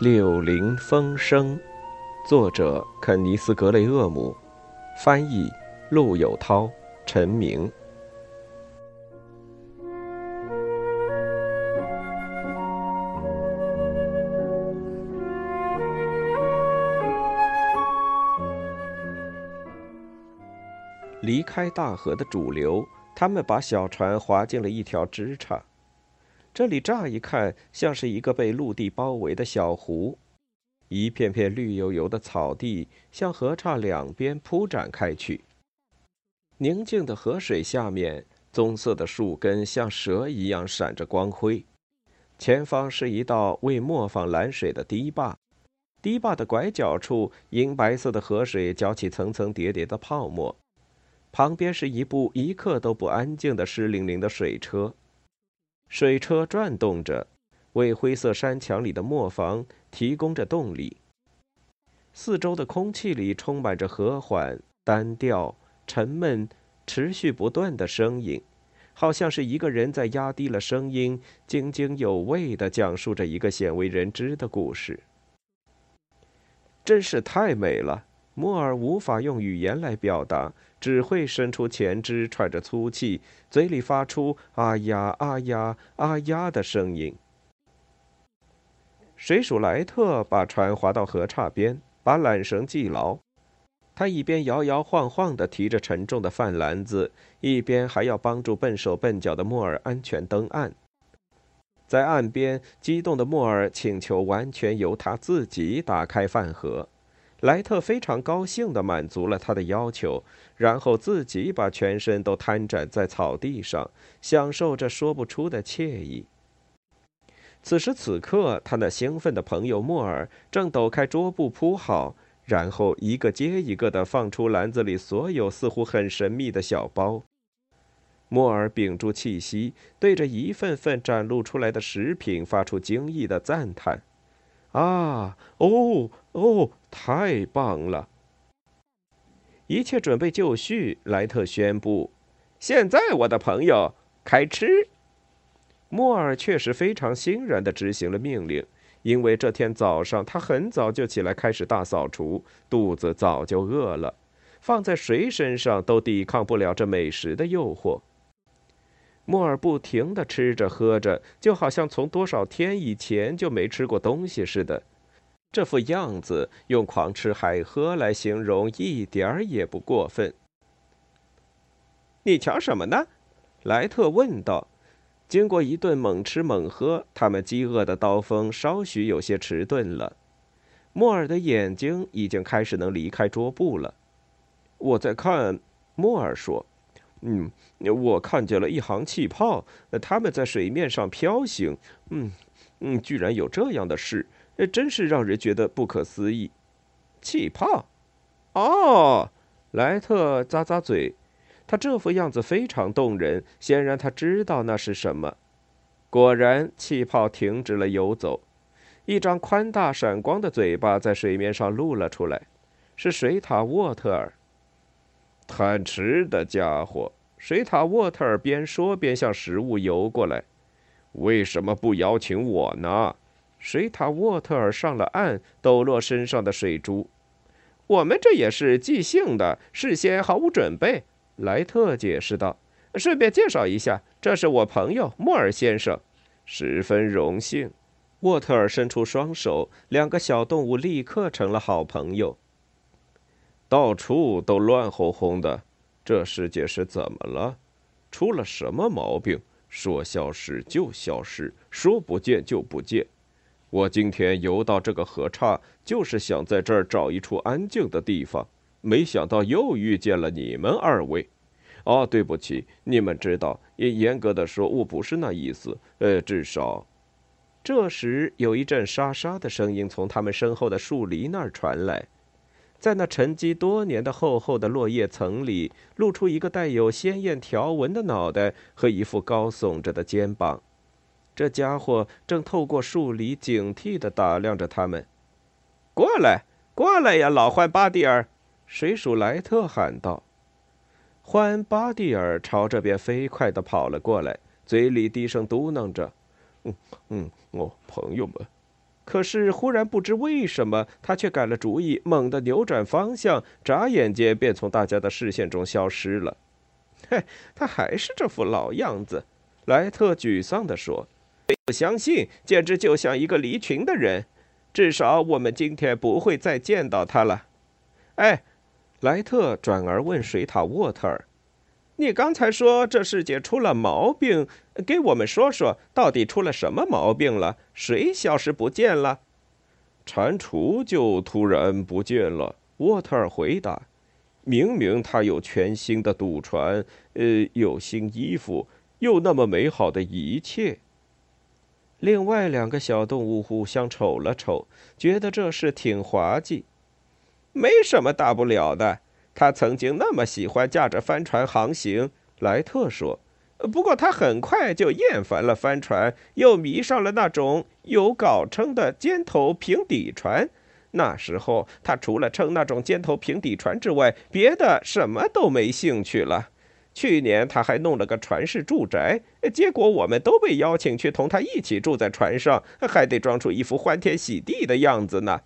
柳林风声，作者肯尼斯·格雷厄姆，翻译陆有涛、陈明。离开大河的主流，他们把小船划进了一条支岔。这里乍一看像是一个被陆地包围的小湖，一片片绿油油的草地向河岔两边铺展开去。宁静的河水下面，棕色的树根像蛇一样闪着光辉。前方是一道为磨坊拦水的堤坝，堤坝的拐角处，银白色的河水搅起层层叠叠的泡沫。旁边是一部一刻都不安静的湿淋淋的水车。水车转动着，为灰色山墙里的磨坊提供着动力。四周的空气里充满着和缓、单调、沉闷、持续不断的声音，好像是一个人在压低了声音，津津有味地讲述着一个鲜为人知的故事。真是太美了。莫尔无法用语言来表达，只会伸出前肢，喘着粗气，嘴里发出“啊呀啊呀啊呀”的声音。水鼠莱特把船划到河岔边，把缆绳系牢。他一边摇摇晃晃地提着沉重的饭篮子，一边还要帮助笨手笨脚的莫尔安全登岸。在岸边，激动的莫尔请求完全由他自己打开饭盒。莱特非常高兴地满足了他的要求，然后自己把全身都瘫展在草地上，享受着说不出的惬意。此时此刻，他那兴奋的朋友莫尔正抖开桌布铺好，然后一个接一个地放出篮子里所有似乎很神秘的小包。莫尔屏住气息，对着一份份展露出来的食品发出惊异的赞叹。啊！哦哦，太棒了！一切准备就绪，莱特宣布：“现在，我的朋友，开吃。”莫尔确实非常欣然地执行了命令，因为这天早上他很早就起来开始大扫除，肚子早就饿了，放在谁身上都抵抗不了这美食的诱惑。莫尔不停地吃着喝着，就好像从多少天以前就没吃过东西似的。这副样子用“狂吃海喝”来形容一点儿也不过分。你瞧什么呢？莱特问道。经过一顿猛吃猛喝，他们饥饿的刀锋稍许有些迟钝了。莫尔的眼睛已经开始能离开桌布了。我在看，莫尔说。嗯，我看见了一行气泡，它们在水面上飘行。嗯，嗯，居然有这样的事，真是让人觉得不可思议。气泡？哦，莱特咂咂嘴，他这副样子非常动人，显然他知道那是什么。果然，气泡停止了游走，一张宽大闪光的嘴巴在水面上露了出来，是水獭沃特尔。贪吃的家伙，水獭沃特尔边说边向食物游过来。为什么不邀请我呢？水獭沃特尔上了岸，抖落身上的水珠。我们这也是即兴的，事先毫无准备。莱特解释道。顺便介绍一下，这是我朋友莫尔先生，十分荣幸。沃特尔伸出双手，两个小动物立刻成了好朋友。到处都乱哄哄的，这世界是怎么了？出了什么毛病？说消失就消失，说不见就不见。我今天游到这个河岔，就是想在这儿找一处安静的地方，没想到又遇见了你们二位。哦，对不起，你们知道，也严格的说，我不是那意思。呃，至少，这时有一阵沙沙的声音从他们身后的树篱那儿传来。在那沉积多年的厚厚的落叶层里，露出一个带有鲜艳条纹的脑袋和一副高耸着的肩膀。这家伙正透过树篱警惕地打量着他们。“过来，过来呀，老欢巴蒂尔！”水鼠莱特喊道。欢巴蒂尔朝这边飞快地跑了过来，嘴里低声嘟囔着：“嗯嗯，哦，朋友们。”可是忽然不知为什么，他却改了主意，猛地扭转方向，眨眼间便从大家的视线中消失了。嘿，他还是这副老样子，莱特沮丧地说：“不相信，简直就像一个离群的人。至少我们今天不会再见到他了。”哎，莱特转而问水獭沃特尔：“你刚才说这世界出了毛病，给我们说说，到底出了什么毛病了？谁消失不见了？”蟾蜍就突然不见了。沃特尔回答。明明他有全新的赌船，呃，有新衣服，又那么美好的一切。另外两个小动物互相瞅了瞅，觉得这事挺滑稽。没什么大不了的，他曾经那么喜欢驾着帆船航行，莱特说。不过他很快就厌烦了帆船，又迷上了那种有稿称的尖头平底船。那时候，他除了称那种尖头平底船之外，别的什么都没兴趣了。去年他还弄了个船式住宅，结果我们都被邀请去同他一起住在船上，还得装出一副欢天喜地的样子呢。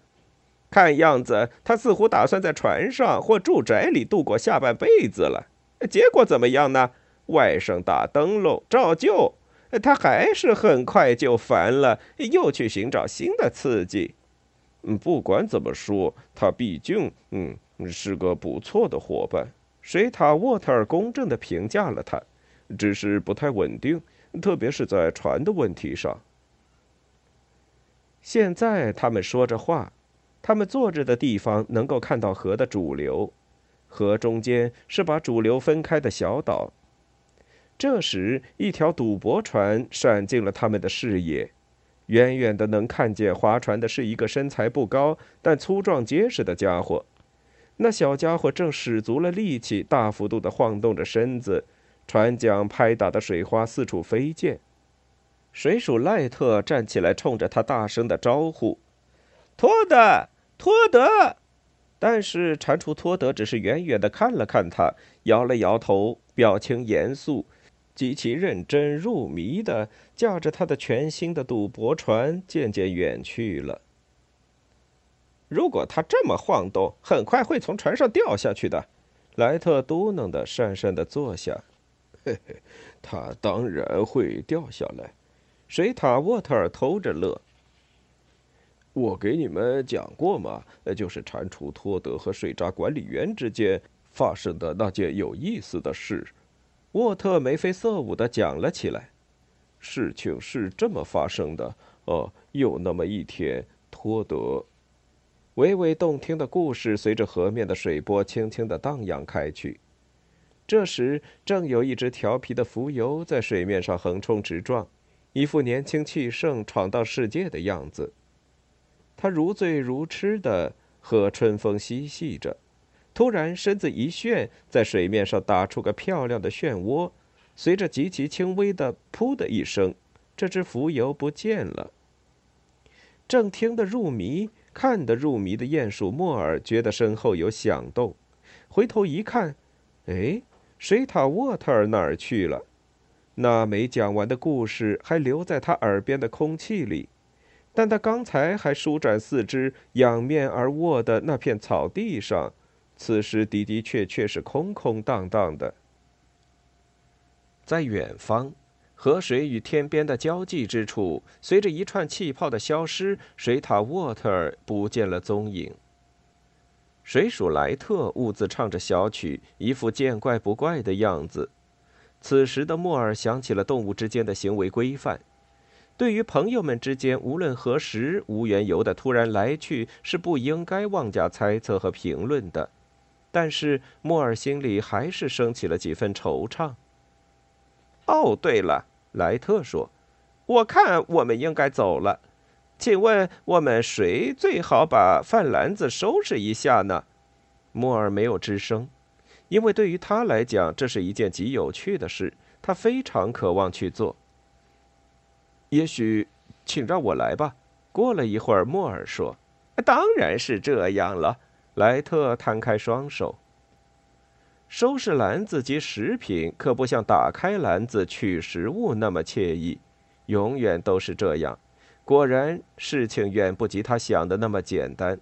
看样子，他似乎打算在船上或住宅里度过下半辈子了。结果怎么样呢？外甥打灯笼照旧，他还是很快就烦了，又去寻找新的刺激。嗯，不管怎么说，他毕竟嗯是个不错的伙伴。水獭沃特尔公正地评价了他，只是不太稳定，特别是在船的问题上。现在他们说着话，他们坐着的地方能够看到河的主流，河中间是把主流分开的小岛。这时，一条赌博船闪进了他们的视野。远远的能看见划船的是一个身材不高但粗壮结实的家伙，那小家伙正使足了力气，大幅度的晃动着身子，船桨拍打的水花四处飞溅。水鼠赖特站起来，冲着他大声的招呼：“托德，托德！”但是蟾蜍托德只是远远的看了看他，摇了摇头，表情严肃。极其认真入迷的驾着他的全新的赌博船，渐渐远去了。如果他这么晃动，很快会从船上掉下去的。莱特嘟囔的，讪讪的坐下。嘿嘿，他当然会掉下来。水獭沃特尔偷着乐。我给你们讲过吗？就是蟾蜍托德和水闸管理员之间发生的那件有意思的事。沃特眉飞色舞地讲了起来：“事情是这么发生的。哦，有那么一天，托德……娓娓动听的故事随着河面的水波轻轻地荡漾开去。这时，正有一只调皮的浮游在水面上横冲直撞，一副年轻气盛、闯荡世界的样子。他如醉如痴地和春风嬉戏着。”突然，身子一旋，在水面上打出个漂亮的漩涡，随着极其轻微的“噗”的一声，这只浮游不见了。正听得入迷、看得入迷的鼹鼠莫尔觉得身后有响动，回头一看，哎，水獭沃特尔哪儿去了？那没讲完的故事还留在他耳边的空气里，但他刚才还舒展四肢、仰面而卧的那片草地上。此时的的确确是空空荡荡的。在远方，河水与天边的交际之处，随着一串气泡的消失，水獭沃特尔不见了踪影。水鼠莱特兀自唱着小曲，一副见怪不怪的样子。此时的莫尔想起了动物之间的行为规范：对于朋友们之间无论何时无缘由的突然来去，是不应该妄加猜测和评论的。但是莫尔心里还是升起了几分惆怅。哦，对了，莱特说：“我看我们应该走了。请问我们谁最好把饭篮子收拾一下呢？”莫尔没有吱声，因为对于他来讲，这是一件极有趣的事，他非常渴望去做。也许，请让我来吧。过了一会儿，莫尔说：“当然是这样了。”莱特摊开双手。收拾篮子及食品，可不像打开篮子取食物那么惬意，永远都是这样。果然，事情远不及他想的那么简单。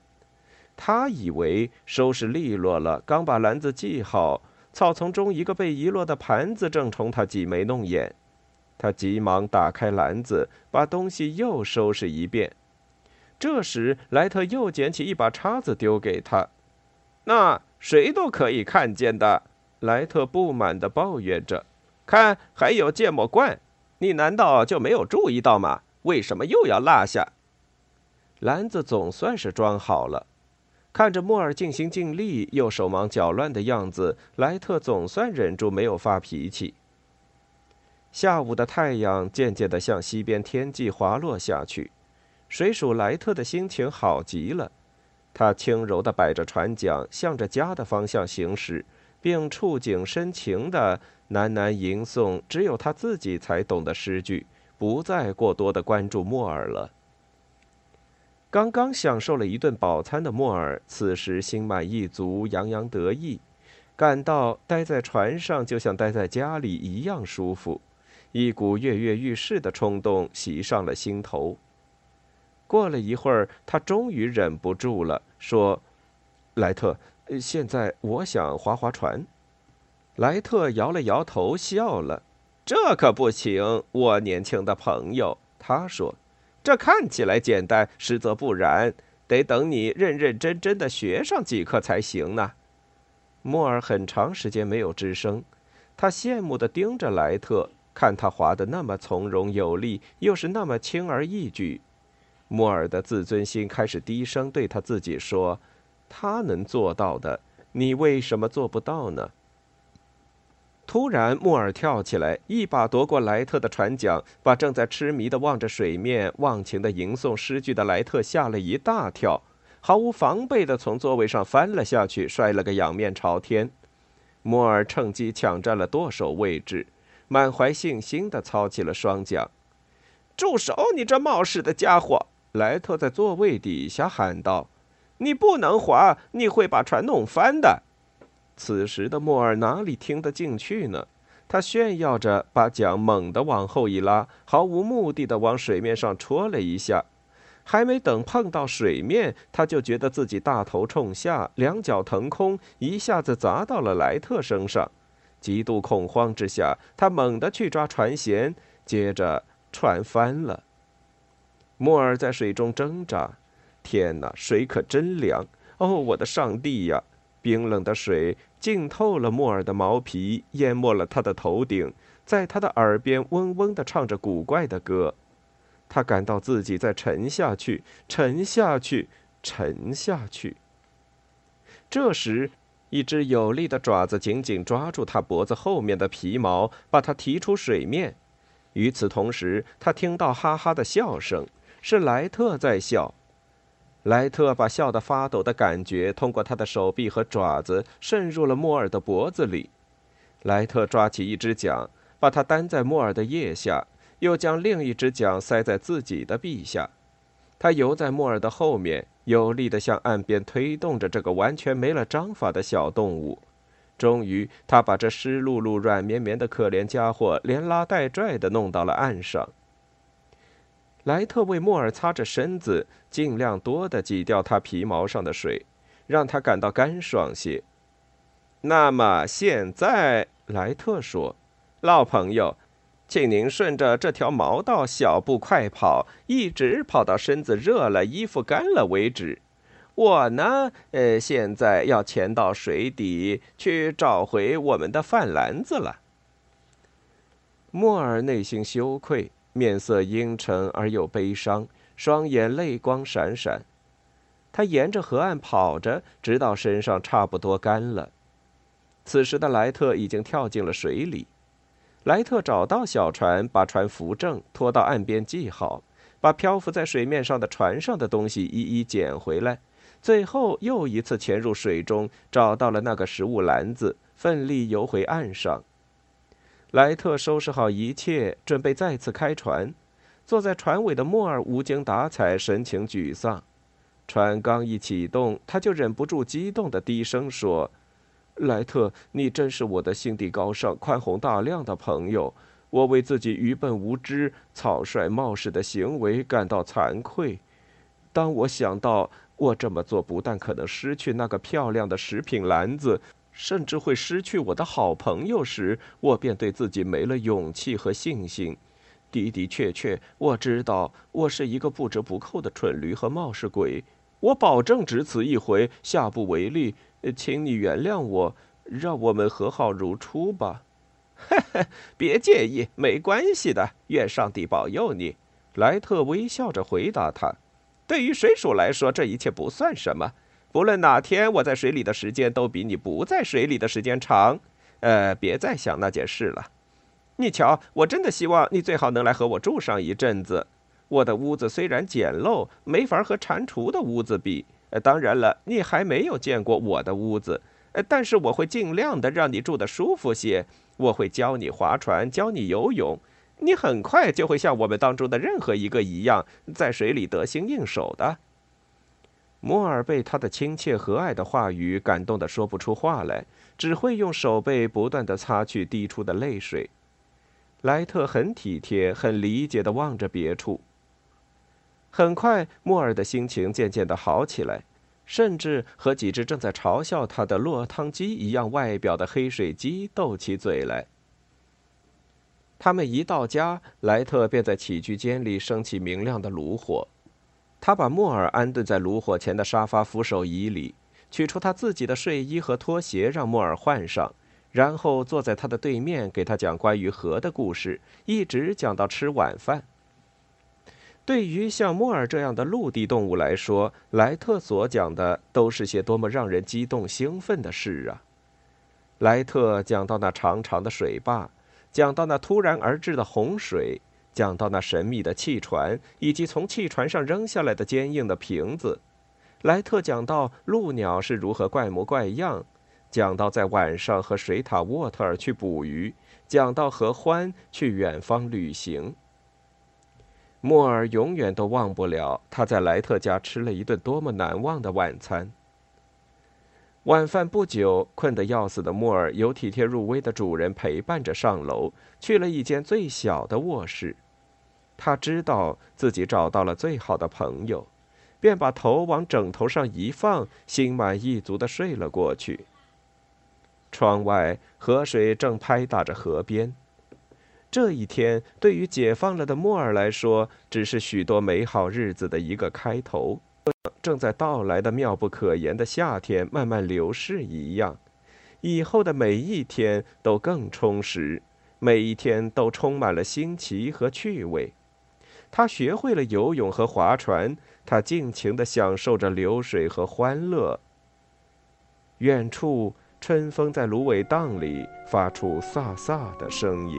他以为收拾利落了，刚把篮子系好，草丛中一个被遗落的盘子正冲他挤眉弄眼。他急忙打开篮子，把东西又收拾一遍。这时，莱特又捡起一把叉子丢给他。那谁都可以看见的，莱特不满地抱怨着。看，还有芥末罐，你难道就没有注意到吗？为什么又要落下？篮子总算是装好了。看着莫尔尽心尽力又手忙脚乱的样子，莱特总算忍住没有发脾气。下午的太阳渐渐地向西边天际滑落下去，水鼠莱特的心情好极了。他轻柔地摆着船桨，向着家的方向行驶，并触景生情地喃喃吟诵只有他自己才懂的诗句，不再过多地关注莫尔了。刚刚享受了一顿饱餐的莫尔，此时心满意足，洋洋得意，感到待在船上就像待在家里一样舒服。一股跃跃欲试的冲动袭上了心头。过了一会儿，他终于忍不住了，说：“莱特，现在我想划划船。”莱特摇了摇头，笑了：“这可不行，我年轻的朋友。”他说：“这看起来简单，实则不然，得等你认认真真的学上几课才行呢。”莫尔很长时间没有吱声，他羡慕地盯着莱特。看他划得那么从容有力，又是那么轻而易举，莫尔的自尊心开始低声对他自己说：“他能做到的，你为什么做不到呢？”突然，莫尔跳起来，一把夺过莱特的船桨，把正在痴迷的望着水面、忘情的吟诵诗句的莱特吓了一大跳，毫无防备地从座位上翻了下去，摔了个仰面朝天。莫尔趁机抢占了舵手位置。满怀信心地操起了双桨，住手！你这冒失的家伙！莱特在座位底下喊道：“你不能划，你会把船弄翻的。”此时的莫尔哪里听得进去呢？他炫耀着把桨猛地往后一拉，毫无目的地往水面上戳了一下，还没等碰到水面，他就觉得自己大头冲下，两脚腾空，一下子砸到了莱特身上。极度恐慌之下，他猛地去抓船舷，接着船翻了。莫尔在水中挣扎，天哪，水可真凉！哦，我的上帝呀！冰冷的水浸透了莫尔的毛皮，淹没了他的头顶，在他的耳边嗡嗡地唱着古怪的歌。他感到自己在沉下去，沉下去，沉下去。这时。一只有力的爪子紧紧抓住他脖子后面的皮毛，把他提出水面。与此同时，他听到哈哈的笑声，是莱特在笑。莱特把笑得发抖的感觉通过他的手臂和爪子渗入了莫尔的脖子里。莱特抓起一只桨，把它担在莫尔的腋下，又将另一只桨塞在自己的臂下。他游在莫尔的后面，有力地向岸边推动着这个完全没了章法的小动物。终于，他把这湿漉漉、软绵绵的可怜家伙连拉带拽地弄到了岸上。莱特为莫尔擦着身子，尽量多地挤掉他皮毛上的水，让他感到干爽些。那么现在，莱特说：“老朋友。”请您顺着这条毛道小步快跑，一直跑到身子热了、衣服干了为止。我呢，呃，现在要潜到水底去找回我们的饭篮子了。莫尔内心羞愧，面色阴沉而又悲伤，双眼泪光闪闪。他沿着河岸跑着，直到身上差不多干了。此时的莱特已经跳进了水里。莱特找到小船，把船扶正，拖到岸边系好，把漂浮在水面上的船上的东西一一捡回来，最后又一次潜入水中，找到了那个食物篮子，奋力游回岸上。莱特收拾好一切，准备再次开船。坐在船尾的莫尔无精打采，神情沮丧。船刚一启动，他就忍不住激动地低声说。莱特，你真是我的心地高尚、宽宏大量的朋友。我为自己愚笨无知、草率冒失的行为感到惭愧。当我想到我这么做不但可能失去那个漂亮的食品篮子，甚至会失去我的好朋友时，我便对自己没了勇气和信心。的的确确，我知道我是一个不折不扣的蠢驴和冒失鬼。我保证只此一回，下不为例。请你原谅我，让我们和好如初吧。嘿 嘿，别介意，没关系的。愿上帝保佑你。莱特微笑着回答他。对于水鼠来说，这一切不算什么。不论哪天我在水里的时间都比你不在水里的时间长。呃，别再想那件事了。你瞧，我真的希望你最好能来和我住上一阵子。我的屋子虽然简陋，没法和蟾蜍的屋子比。当然了，你还没有见过我的屋子。呃，但是我会尽量的让你住得舒服些。我会教你划船，教你游泳。你很快就会像我们当中的任何一个一样，在水里得心应手的。摩尔被他的亲切和蔼的话语感动得说不出话来，只会用手背不断地擦去滴出的泪水。莱特很体贴、很理解地望着别处。很快，莫尔的心情渐渐的好起来，甚至和几只正在嘲笑他的落汤鸡一样外表的黑水鸡斗起嘴来。他们一到家，莱特便在起居间里升起明亮的炉火。他把莫尔安顿在炉火前的沙发扶手椅里，取出他自己的睡衣和拖鞋让莫尔换上。然后坐在他的对面，给他讲关于河的故事，一直讲到吃晚饭。对于像莫尔这样的陆地动物来说，莱特所讲的都是些多么让人激动兴奋的事啊！莱特讲到那长长的水坝，讲到那突然而至的洪水，讲到那神秘的气船，以及从气船上扔下来的坚硬的瓶子。莱特讲到鹭鸟是如何怪模怪样。讲到在晚上和水獭沃特尔去捕鱼，讲到和欢去远方旅行。莫尔永远都忘不了他在莱特家吃了一顿多么难忘的晚餐。晚饭不久，困得要死的莫尔由体贴入微的主人陪伴着上楼，去了一间最小的卧室。他知道自己找到了最好的朋友，便把头往枕头上一放，心满意足地睡了过去。窗外河水正拍打着河边。这一天对于解放了的莫尔来说，只是许多美好日子的一个开头。正在到来的妙不可言的夏天慢慢流逝一样，以后的每一天都更充实，每一天都充满了新奇和趣味。他学会了游泳和划船，他尽情地享受着流水和欢乐。远处。春风在芦苇荡里发出飒飒的声音。